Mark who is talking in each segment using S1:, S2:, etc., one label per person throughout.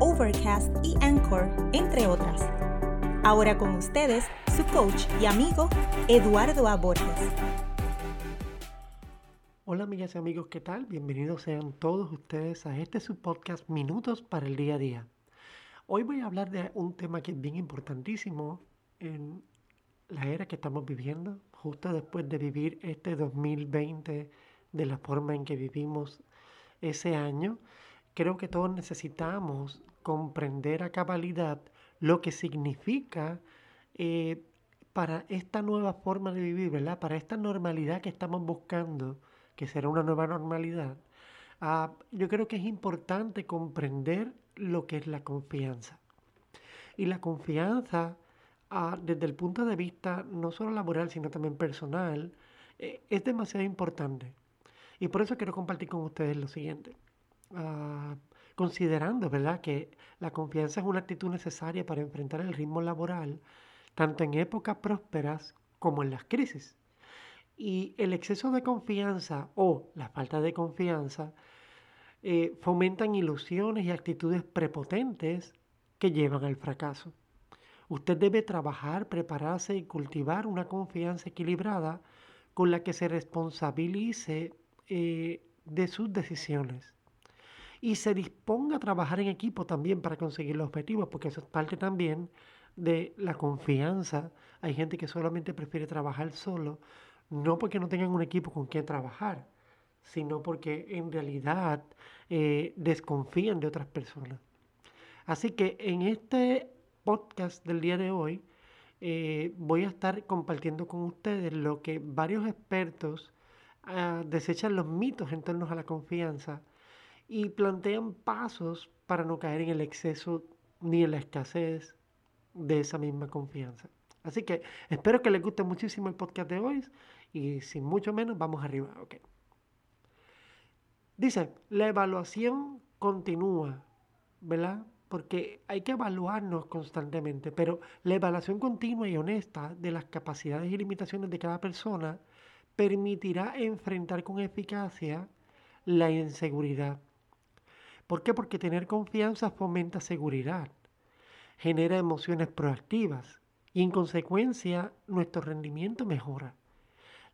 S1: Overcast y Anchor, entre otras. Ahora con ustedes, su coach y amigo, Eduardo A.
S2: Hola amigas y amigos, ¿qué tal? Bienvenidos sean todos ustedes a este su podcast Minutos para el Día a Día. Hoy voy a hablar de un tema que es bien importantísimo en la era que estamos viviendo, justo después de vivir este 2020 de la forma en que vivimos ese año. Creo que todos necesitamos comprender a cabalidad lo que significa eh, para esta nueva forma de vivir, ¿verdad? Para esta normalidad que estamos buscando, que será una nueva normalidad. Ah, yo creo que es importante comprender lo que es la confianza. Y la confianza, ah, desde el punto de vista no solo laboral, sino también personal, eh, es demasiado importante. Y por eso quiero compartir con ustedes lo siguiente. Ah, considerando, ¿verdad?, que la confianza es una actitud necesaria para enfrentar el ritmo laboral, tanto en épocas prósperas como en las crisis. Y el exceso de confianza o la falta de confianza eh, fomentan ilusiones y actitudes prepotentes que llevan al fracaso. Usted debe trabajar, prepararse y cultivar una confianza equilibrada con la que se responsabilice eh, de sus decisiones y se disponga a trabajar en equipo también para conseguir los objetivos, porque eso es parte también de la confianza. Hay gente que solamente prefiere trabajar solo, no porque no tengan un equipo con quien trabajar, sino porque en realidad eh, desconfían de otras personas. Así que en este podcast del día de hoy eh, voy a estar compartiendo con ustedes lo que varios expertos ah, desechan los mitos en torno a la confianza y plantean pasos para no caer en el exceso ni en la escasez de esa misma confianza. Así que espero que les guste muchísimo el podcast de hoy y sin mucho menos vamos arriba. Okay. Dice, la evaluación continúa, ¿verdad? Porque hay que evaluarnos constantemente, pero la evaluación continua y honesta de las capacidades y limitaciones de cada persona permitirá enfrentar con eficacia la inseguridad ¿Por qué? Porque tener confianza fomenta seguridad, genera emociones proactivas y en consecuencia nuestro rendimiento mejora.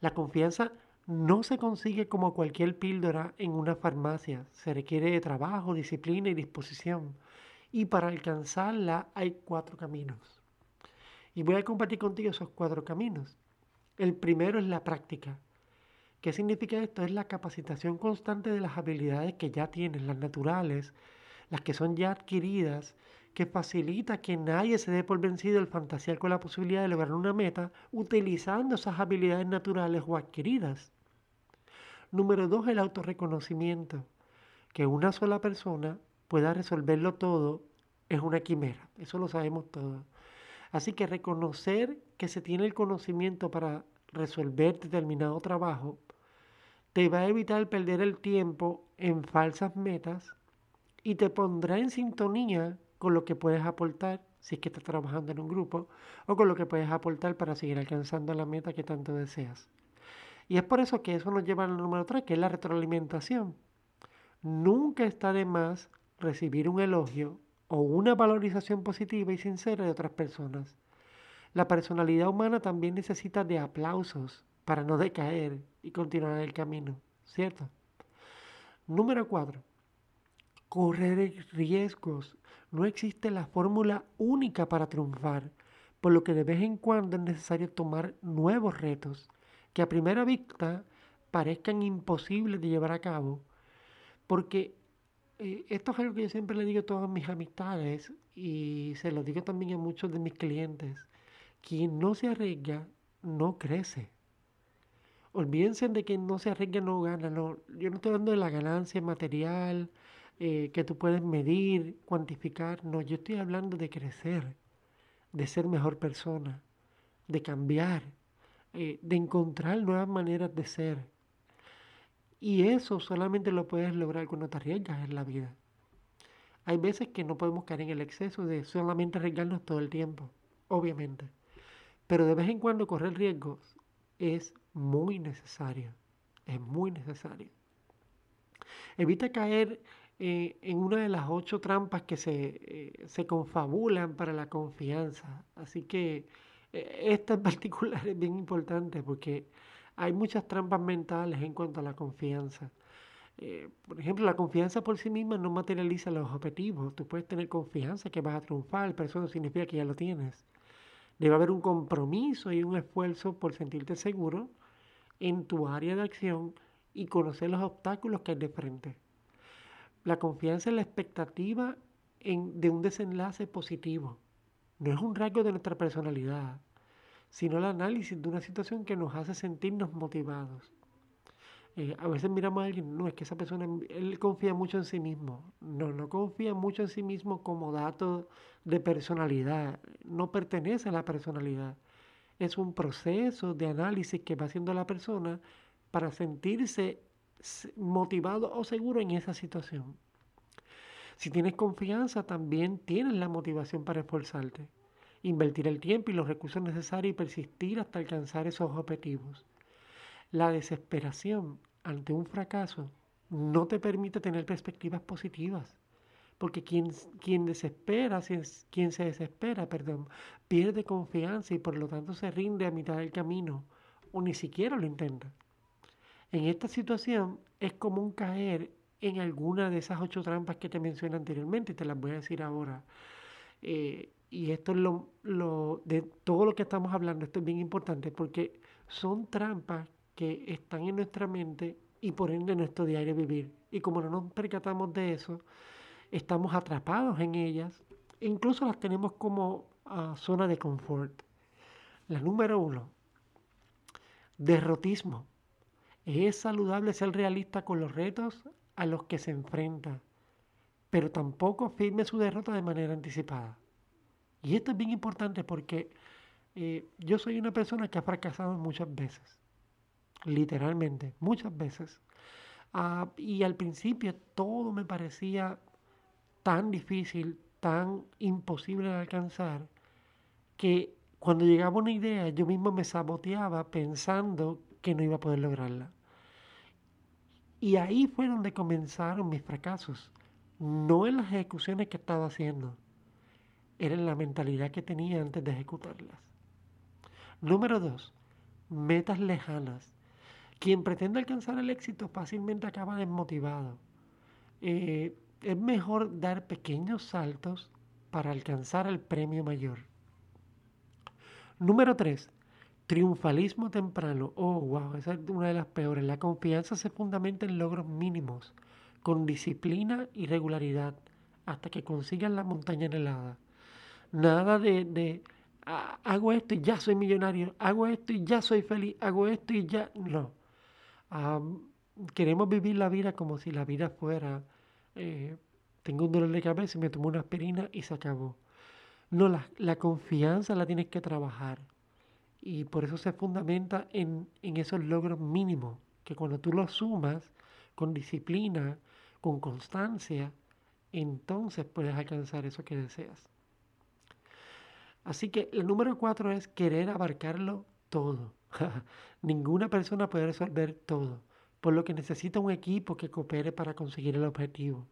S2: La confianza no se consigue como cualquier píldora en una farmacia, se requiere de trabajo, disciplina y disposición. Y para alcanzarla hay cuatro caminos. Y voy a compartir contigo esos cuatro caminos. El primero es la práctica. ¿Qué significa esto? Es la capacitación constante de las habilidades que ya tienes, las naturales, las que son ya adquiridas, que facilita que nadie se dé por vencido el fantasear con la posibilidad de lograr una meta utilizando esas habilidades naturales o adquiridas. Número dos, el autorreconocimiento. Que una sola persona pueda resolverlo todo es una quimera, eso lo sabemos todos. Así que reconocer que se tiene el conocimiento para resolver determinado trabajo te va a evitar perder el tiempo en falsas metas y te pondrá en sintonía con lo que puedes aportar si es que estás trabajando en un grupo o con lo que puedes aportar para seguir alcanzando la meta que tanto deseas. Y es por eso que eso nos lleva al número 3, que es la retroalimentación. Nunca está de más recibir un elogio o una valorización positiva y sincera de otras personas. La personalidad humana también necesita de aplausos para no decaer y continuar el camino, ¿cierto? Número cuatro, correr riesgos. No existe la fórmula única para triunfar, por lo que de vez en cuando es necesario tomar nuevos retos que a primera vista parezcan imposibles de llevar a cabo, porque eh, esto es algo que yo siempre le digo a todas mis amistades y se lo digo también a muchos de mis clientes. Quien no se arriesga no crece. Olvídense de que no se arriesga, no gana. No, yo no estoy hablando de la ganancia material eh, que tú puedes medir, cuantificar. No, yo estoy hablando de crecer, de ser mejor persona, de cambiar, eh, de encontrar nuevas maneras de ser. Y eso solamente lo puedes lograr cuando te arriesgas en la vida. Hay veces que no podemos caer en el exceso de solamente arriesgarnos todo el tiempo, obviamente. Pero de vez en cuando correr riesgos es muy necesario. Es muy necesario. Evita caer eh, en una de las ocho trampas que se, eh, se confabulan para la confianza. Así que eh, esta en particular es bien importante porque hay muchas trampas mentales en cuanto a la confianza. por ejemplo, la confianza por sí misma no materializa los objetivos. Tú puedes tener confianza que vas a triunfar, pero eso no significa que ya lo tienes. Debe haber un compromiso y un esfuerzo por sentirte seguro en tu área de acción y conocer los obstáculos que hay de frente. La confianza es la expectativa de un desenlace positivo. No es un rasgo de nuestra personalidad, sino el análisis de una situación que nos hace sentirnos motivados. Eh, a veces miramos a alguien, no, es que esa persona, él confía mucho en sí mismo. No, no confía mucho en sí mismo como dato de personalidad. No pertenece a la personalidad. Es un proceso de análisis que va haciendo la persona para sentirse motivado o seguro en esa situación. Si tienes confianza, también tienes la motivación para esforzarte, invertir el tiempo y los recursos necesarios y persistir hasta alcanzar esos objetivos. La desesperación ante un fracaso no te permite tener perspectivas positivas, porque quien, quien desespera, quien se desespera, perdón, pierde confianza y por lo tanto se rinde a mitad del camino o ni siquiera lo intenta. En esta situación es común caer en alguna de esas ocho trampas que te mencioné anteriormente y te las voy a decir ahora. Eh, y esto es lo, lo, de todo lo que estamos hablando, esto es bien importante porque son trampas que están en nuestra mente y por ende en nuestro diario vivir. Y como no nos percatamos de eso, estamos atrapados en ellas, e incluso las tenemos como ah, zona de confort. La número uno, derrotismo. Es saludable ser realista con los retos a los que se enfrenta, pero tampoco firme su derrota de manera anticipada. Y esto es bien importante porque eh, yo soy una persona que ha fracasado muchas veces literalmente, muchas veces. Ah, y al principio todo me parecía tan difícil, tan imposible de alcanzar, que cuando llegaba una idea yo mismo me saboteaba pensando que no iba a poder lograrla. Y ahí fue donde comenzaron mis fracasos, no en las ejecuciones que estaba haciendo, era en la mentalidad que tenía antes de ejecutarlas. Número dos, metas lejanas. Quien pretende alcanzar el éxito fácilmente acaba desmotivado. Eh, es mejor dar pequeños saltos para alcanzar el premio mayor. Número 3. Triunfalismo temprano. Oh, wow, esa es una de las peores. La confianza se fundamenta en logros mínimos, con disciplina y regularidad, hasta que consigan la montaña helada. Nada de, de ah, hago esto y ya soy millonario, hago esto y ya soy feliz, hago esto y ya. No queremos vivir la vida como si la vida fuera, eh, tengo un dolor de cabeza y me tomo una aspirina y se acabó. No, la, la, confianza la tienes que trabajar. Y por eso se fundamenta en, en esos logros mínimos, que cuando tú los sumas con disciplina, con constancia, entonces puedes alcanzar eso que deseas. Así que el número cuatro es querer abarcarlo todo. Ninguna persona puede resolver todo, por lo que necesita un equipo que coopere para conseguir el objetivo.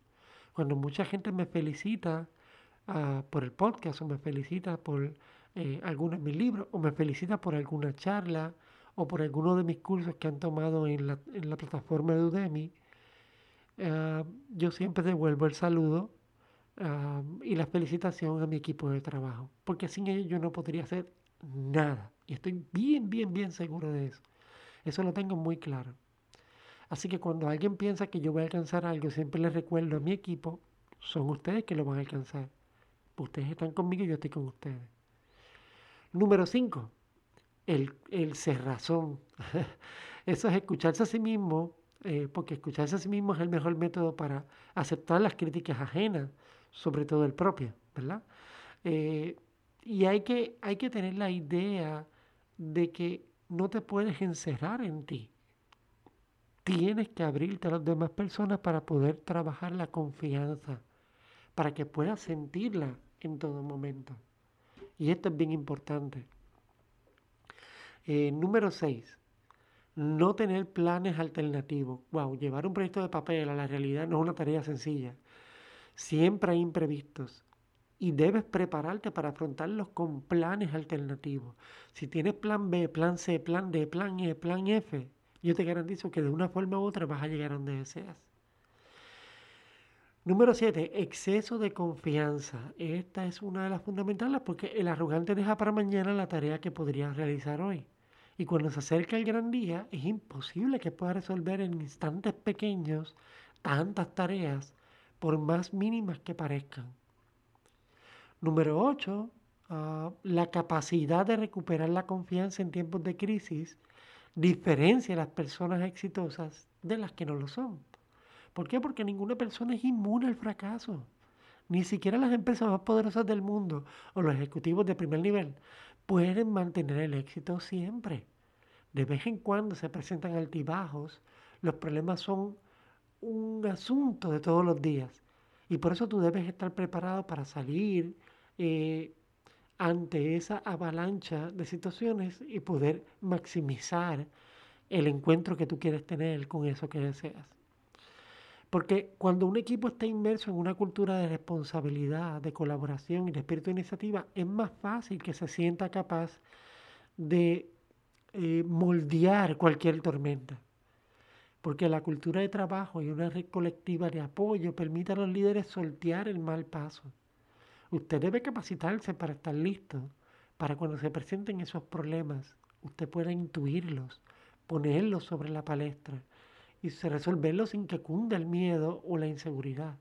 S2: Cuando mucha gente me felicita ah, por el podcast o me felicita por eh, algunos de mis libros o me felicita por alguna charla o por alguno de mis cursos que han tomado en la, plataforma de Udemy, ah, yo siempre devuelvo el saludo ah, y la felicitación a mi equipo de trabajo, porque sin ellos yo no podría hacer nada. Y estoy bien, bien, bien seguro de eso. Eso lo tengo muy claro. Así que cuando alguien piensa que yo voy a alcanzar algo, siempre les recuerdo a mi equipo, son ustedes que lo van a alcanzar. Ustedes están conmigo y yo estoy con ustedes. Número 5, el, el razón Eso es escucharse a sí mismo, eh, porque escucharse a sí mismo es el mejor método para aceptar las críticas ajenas, sobre todo el propio, ¿verdad? Eh, y hay que, hay que tener la idea de que no te puedes encerrar en ti. Tienes que abrirte a las demás personas para poder trabajar la confianza, para que puedas sentirla en todo momento. Y esto es bien importante. Eh, número 6. No tener planes alternativos. Wow, llevar un proyecto de papel a la realidad no es una tarea sencilla. Siempre hay imprevistos y debes prepararte para afrontarlos con planes alternativos. Si tienes plan B, plan C, plan D, plan E, plan F, yo te garantizo que de una forma u otra vas a llegar a donde deseas. Número 7, exceso de confianza. Esta es una de las fundamentales porque el arrogante deja para mañana la tarea que podría realizar hoy. Y cuando se acerca el gran día, es imposible que pueda resolver en instantes pequeños tantas tareas, por más mínimas que parezcan. Número 8, ah, la capacidad de recuperar la confianza en tiempos de crisis diferencia a las personas exitosas de las que no lo son. ¿Por qué? Porque ninguna persona es inmune al fracaso. Ni siquiera las empresas más poderosas del mundo o los ejecutivos de primer nivel pueden mantener el éxito siempre. De vez en cuando se presentan altibajos, los problemas son un asunto de todos los días. Y por eso tú debes estar preparado para salir eh, ante esa avalancha de situaciones y poder maximizar el encuentro que tú quieres tener con eso que deseas. Porque cuando un equipo está inmerso en una cultura de responsabilidad, de colaboración y de espíritu de iniciativa, es más fácil que se sienta capaz de eh, moldear cualquier tormenta. Porque la cultura de trabajo y una red colectiva de apoyo permite a los líderes soltear el mal paso Usted debe capacitarse para estar listo, para cuando se presenten esos problemas, usted pueda intuirlos, ponerlos sobre la palestra y resolverlos sin que cunda el miedo o la inseguridad.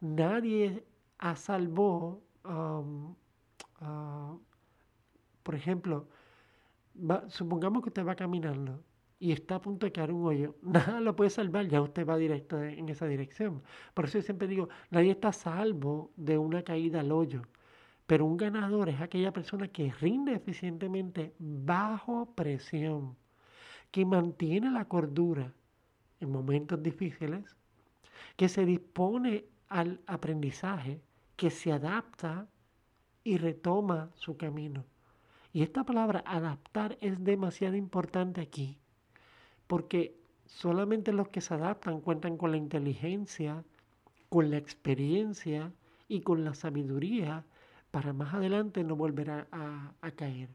S2: Nadie a salvo, uh, por ejemplo, supongamos que usted va caminando y está a punto de caer un hoyo, nada lo puede salvar, ya usted va directo en esa dirección. Por eso yo siempre digo, nadie está salvo de una caída al hoyo, pero un ganador es aquella persona que rinde eficientemente bajo presión, que mantiene la cordura en momentos difíciles, que se dispone al aprendizaje, que se adapta y retoma su camino. Y esta palabra adaptar es demasiado importante aquí porque solamente los que se adaptan cuentan con la inteligencia, con la experiencia y con la sabiduría para más adelante no volver a, caer.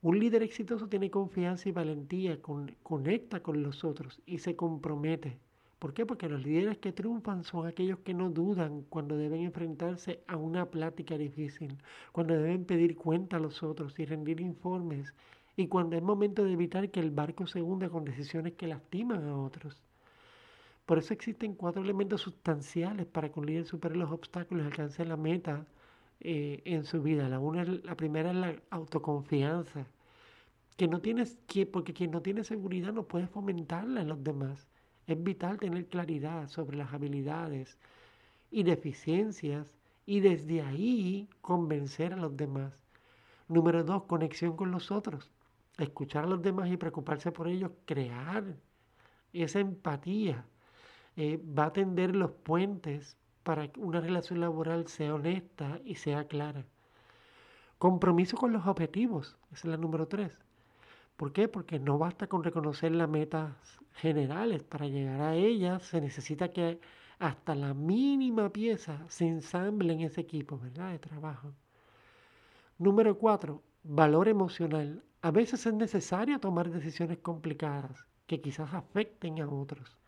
S2: Un líder exitoso tiene confianza y valentía, conecta con los otros y se compromete. ¿Por qué? Porque los líderes que triunfan son aquellos que no dudan cuando deben enfrentarse a una plática difícil, cuando deben pedir cuenta a los otros y rendir informes y cuando es momento de evitar que el barco se hunda con decisiones que lastiman a otros. Por eso existen cuatro elementos sustanciales para que un líder supere los obstáculos y alcance la meta eh, en su vida. La, una, la primera es la autoconfianza, que no tienes, que, porque quien no tiene seguridad no puede fomentarla en los demás. Es vital tener claridad sobre las habilidades y deficiencias y desde ahí convencer a los demás. Número dos, conexión con los otros escuchar a los demás y preocuparse por ellos, crear esa empatía, eh, va a tender los puentes para que una relación laboral sea honesta y sea clara. Compromiso con los objetivos, esa es la número tres. ¿Por qué? Porque no basta con reconocer las metas generales. Para llegar a ellas se necesita que hasta la mínima pieza se ensamble en ese equipo, ¿verdad? De trabajo. Número cuatro, valor emocional. A veces es necesario tomar decisiones complicadas que quizás afecten a otros.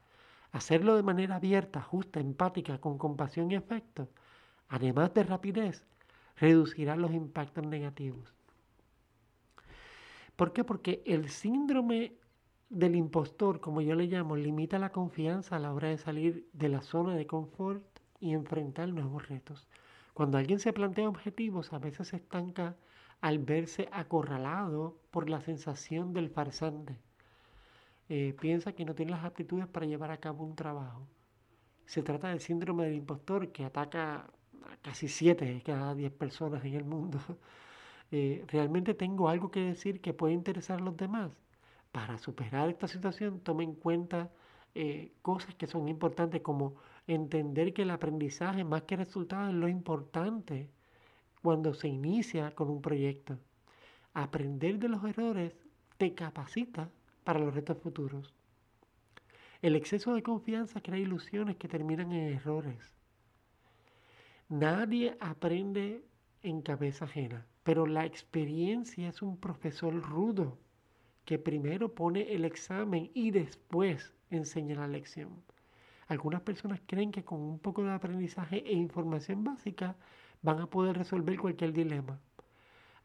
S2: Hacerlo de manera abierta, justa, empática, con compasión y afecto, además de rapidez, reducirá los impactos negativos. ¿Por qué? Porque el síndrome del impostor, como yo le llamo, limita la confianza a la hora de salir de la zona de confort y enfrentar nuevos retos. Cuando alguien se plantea objetivos, a veces se estanca al verse acorralado por la sensación del farsante. Eh, piensa que no tiene las aptitudes para llevar a cabo un trabajo. Se trata del síndrome del impostor que ataca casi 7 de cada 10 personas en el mundo, eh, ¿realmente tengo algo que decir que puede interesar a los demás? Para superar esta situación, tome en cuenta eh, cosas que son importantes como entender que el aprendizaje más que resultado es lo importante cuando se inicia con un proyecto. Aprender de los errores te capacita para los retos futuros. El exceso de confianza crea ilusiones que terminan en errores. Nadie aprende en cabeza ajena, pero la experiencia es un profesor rudo que primero pone el examen y después enseña la lección. Algunas personas creen que con un poco de aprendizaje e información básica van a poder resolver cualquier dilema.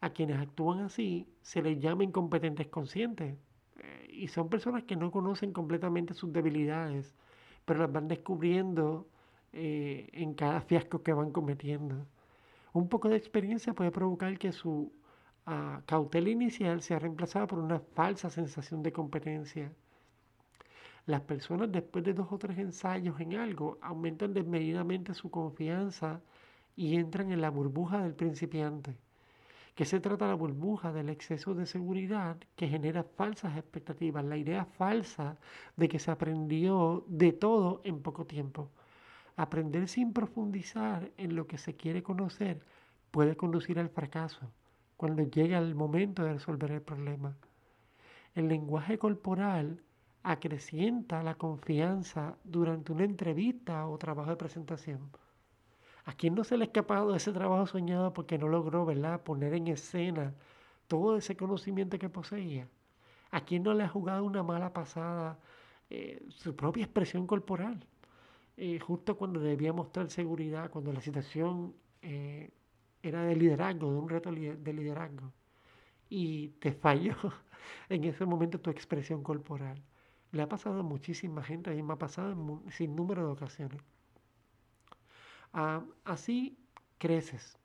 S2: A quienes actúan así se les llama incompetentes conscientes eh, y son personas que no conocen completamente sus debilidades, pero las van descubriendo eh, en cada fiasco que van cometiendo. Un poco de experiencia puede provocar que su ah, cautela inicial sea reemplazada por una falsa sensación de competencia. Las personas después de dos o tres ensayos en algo aumentan desmedidamente su confianza y entran en la burbuja del principiante. ¿Qué se trata la burbuja del exceso de seguridad que genera falsas expectativas, la idea falsa de que se aprendió de todo en poco tiempo. Aprender sin profundizar en lo que se quiere conocer puede conducir al fracaso cuando llega el momento de resolver el problema. El lenguaje corporal acrecienta la confianza durante una entrevista o trabajo de presentación. ¿A quién no se le ha escapado ese trabajo soñado porque no logró, ¿verdad?, poner en escena todo ese conocimiento que poseía. ¿A quién no le ha jugado una mala pasada eh, su propia expresión corporal? Eh, justo cuando debía mostrar seguridad, cuando la situación eh, era de liderazgo, de un reto de liderazgo. Y te falló en ese momento tu expresión corporal. Le ha pasado a muchísima gente, mí me ha pasado sin número de ocasiones. Así creces,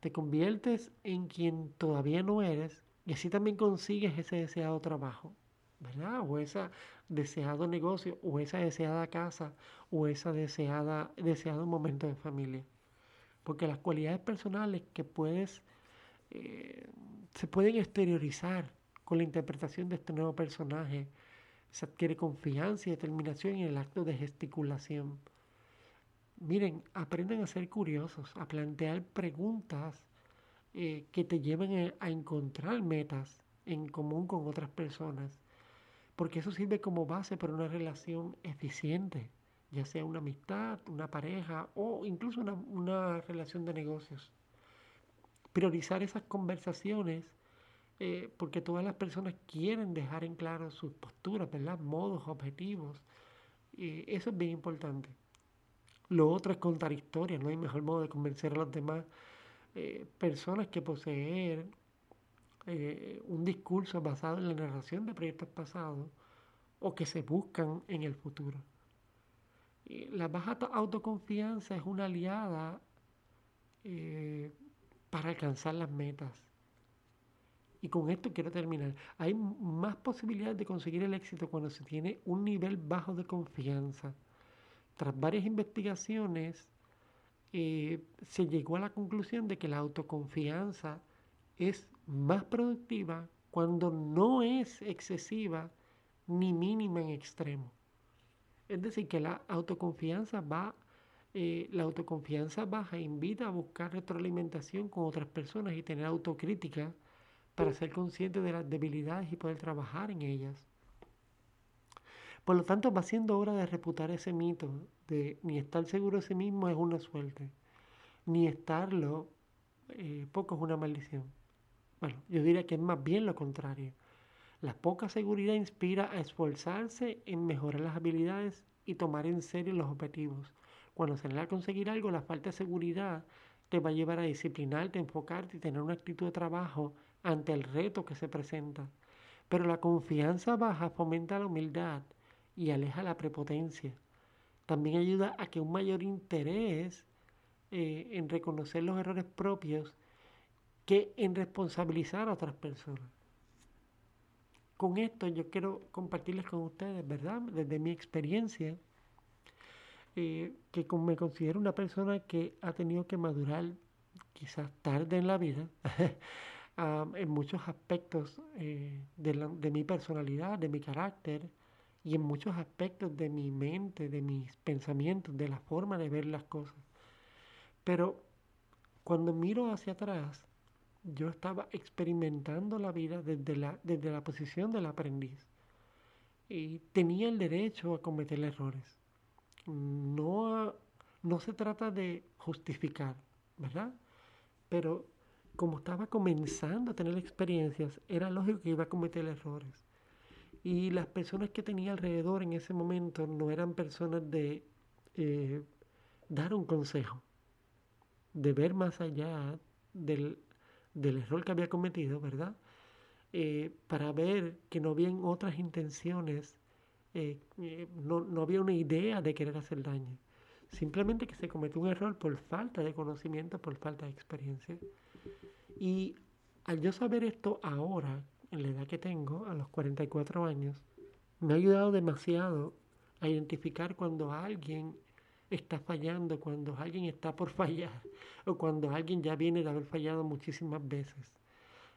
S2: te conviertes en quien todavía no eres y así también consigues ese deseado trabajo, ¿verdad? O ese deseado negocio, o esa deseada casa, o ese deseada, deseado momento de familia. Porque las cualidades personales que puedes, eh, se pueden exteriorizar con la interpretación de este nuevo personaje, se adquiere confianza y determinación en el acto de gesticulación. Miren, aprendan a ser curiosos, a plantear preguntas eh, que te lleven a, encontrar metas en común con otras personas, porque eso sirve como base para una relación eficiente, ya sea una amistad, una pareja o incluso una, relación de negocios. Priorizar esas conversaciones eh, porque todas las personas quieren dejar en claro sus posturas, ¿verdad? Modos, objetivos. y eso es bien importante. Lo otro es contar historias, no hay mejor modo de convencer a las demás eh, personas que poseer eh, un discurso basado en la narración de proyectos pasados o que se buscan en el futuro. la baja autoconfianza es una aliada para alcanzar las metas. Y con esto quiero terminar. Hay más posibilidades de conseguir el éxito cuando se tiene un nivel bajo de confianza. Tras varias investigaciones, eh, se llegó a la conclusión de que la autoconfianza es más productiva cuando no es excesiva ni mínima en extremo. Es decir, que la autoconfianza va, eh, la autoconfianza baja invita a buscar retroalimentación con otras personas y tener autocrítica para ser consciente de las debilidades y poder trabajar en ellas. Por lo tanto, va siendo hora de reputar ese mito de ni estar seguro de sí mismo es una suerte, ni estarlo eh, poco es una maldición. Bueno, yo diría que es más bien lo contrario. La poca seguridad inspira a esforzarse en mejorar las habilidades y tomar en serio los objetivos. Cuando se le conseguir algo, la falta de seguridad te va a llevar a disciplinarte, enfocarte y tener una actitud de trabajo ante el reto que se presenta. Pero la confianza baja fomenta la humildad y aleja la prepotencia. También ayuda a que un mayor interés eh, en reconocer los errores propios que en responsabilizar a otras personas. Con esto yo quiero compartirles con ustedes, ¿verdad? Desde mi experiencia, eh, que me considero una persona que ha tenido que madurar quizás tarde en la vida, en muchos aspectos eh, de, mi personalidad, de mi carácter y en muchos aspectos de mi mente, de mis pensamientos, de la forma de ver las cosas. Pero cuando miro hacia atrás, yo estaba experimentando la vida desde la, desde la posición del aprendiz y tenía el derecho a cometer errores. No, no se trata de justificar, ¿verdad? Pero como estaba comenzando a tener experiencias, era lógico que iba a cometer errores. Y las personas que tenía alrededor en ese momento no eran personas de eh, dar un consejo, de ver más allá del, error que había cometido, ¿verdad? Eh, para ver que no habían otras intenciones, eh, no, no había una idea de querer hacer daño. Simplemente que se cometió un error por falta de conocimiento, por falta de experiencia. Y al yo saber esto ahora, en la edad que tengo, a los 44 años, me ha ayudado demasiado a identificar cuando alguien está fallando, cuando alguien está por fallar o cuando alguien ya viene de haber fallado muchísimas veces.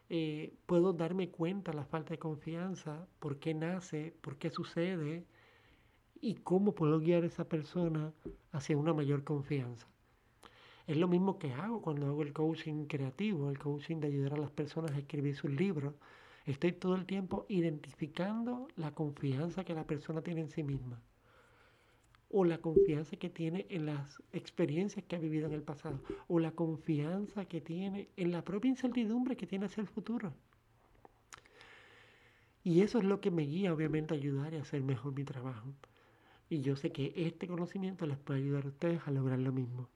S2: Eh, puedo darme cuenta la falta de confianza, por qué nace, por qué sucede y cómo puedo guiar a esa persona hacia una mayor confianza. Es lo mismo que hago cuando hago el coaching creativo, el coaching de ayudar a las personas a escribir sus libros. Estoy todo el tiempo identificando la confianza que la persona tiene en sí misma o la confianza que tiene en las experiencias que ha vivido en el pasado o la confianza que tiene en la propia incertidumbre que tiene hacia el futuro. Y eso es lo que me guía obviamente a ayudar y a hacer mejor mi trabajo. Y yo sé que este conocimiento les puede ayudar a ustedes a lograr lo mismo.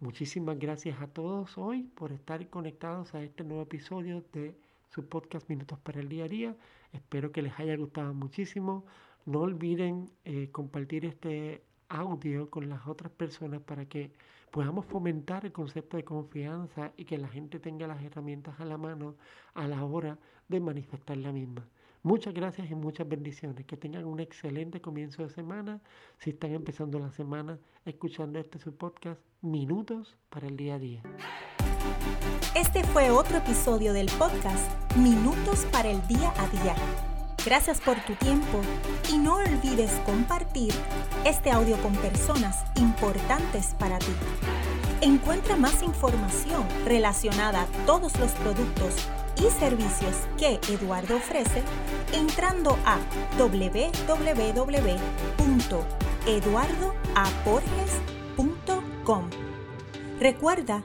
S2: Muchísimas gracias a todos hoy por estar conectados a este nuevo episodio de su podcast Minutos para el Día a Día. Espero que les haya gustado muchísimo. No olviden eh, compartir este audio con las otras personas para que podamos fomentar el concepto de confianza y que la gente tenga las herramientas a la mano a la hora de manifestar la misma. Muchas gracias y muchas bendiciones. Que tengan un excelente comienzo de semana. Si están empezando la semana escuchando este su podcast, Minutos para el Día a Día.
S1: Este fue otro episodio del podcast Minutos para el Día a Día. Gracias por tu tiempo y no olvides compartir este audio con personas importantes para ti. Encuentra más información relacionada a todos los productos y servicios que Eduardo ofrece entrando a www.eduardoaporges.com. Recuerda